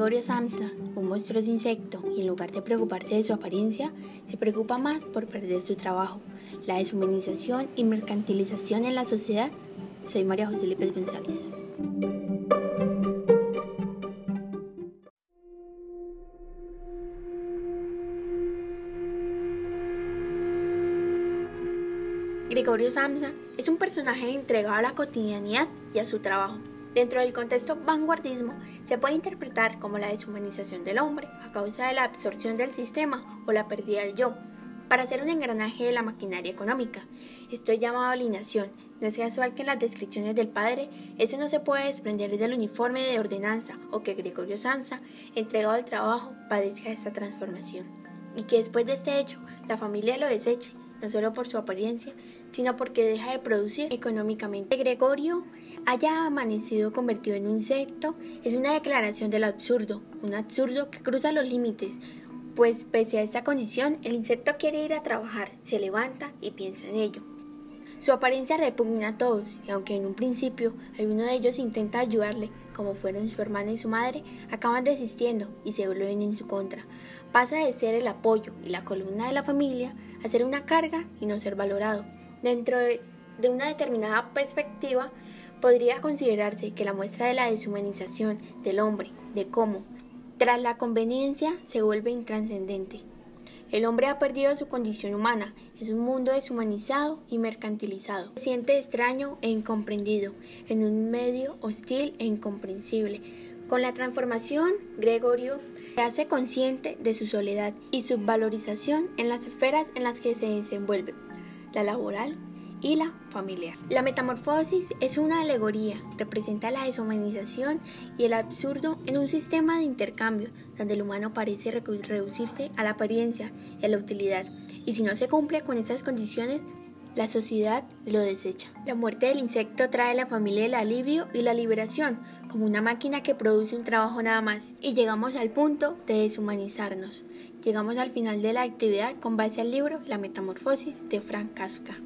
Gregorio Samsa, un monstruoso insecto, y en lugar de preocuparse de su apariencia, se preocupa más por perder su trabajo, la deshumanización y mercantilización en la sociedad. Soy María José López González. Gregorio Samsa es un personaje entregado a la cotidianidad y a su trabajo. Dentro del contexto vanguardismo, se puede interpretar como la deshumanización del hombre a causa de la absorción del sistema o la pérdida del yo, para hacer un engranaje de la maquinaria económica. Esto es llamado alineación. No es casual que en las descripciones del padre, ese no se puede desprender del uniforme de ordenanza o que Gregorio Samsa, entregado al trabajo, padezca esta transformación. Y que después de este hecho, la familia lo deseche no solo por su apariencia, sino porque deja de producir económicamente. Gregorio haya amanecido convertido en un insecto es una declaración del absurdo, un absurdo que cruza los límites, pues pese a esta condición, el insecto quiere ir a trabajar, se levanta y piensa en ello. Su apariencia repugna a todos, y aunque en un principio alguno de ellos intenta ayudarle, como fueron su hermana y su madre, acaban desistiendo y se vuelven en su contra. Pasa de ser el apoyo y la columna de la familia a ser una carga y no ser valorado. Dentro de, una determinada perspectiva, podría considerarse que la muestra de la deshumanización del hombre, de cómo, tras la conveniencia, se vuelve intranscendente. El hombre ha perdido su condición humana, es un mundo deshumanizado y mercantilizado. Se siente extraño e incomprendido, en un medio hostil e incomprensible. Con la transformación, Gregorio se hace consciente de su soledad y su valorización en las esferas en las que se desenvuelve, la laboral y la familiar. La metamorfosis es una alegoría, representa la deshumanización y el absurdo en un sistema de intercambio donde el humano parece reducirse a la apariencia y a la utilidad, y si no se cumple con esas condiciones, la sociedad lo desecha. La muerte del insecto trae a la familia el alivio y la liberación, como una máquina que produce un trabajo nada más. Y llegamos al punto de deshumanizarnos. Llegamos al final de la actividad con base al libro La Metamorfosis de Frank Kafka.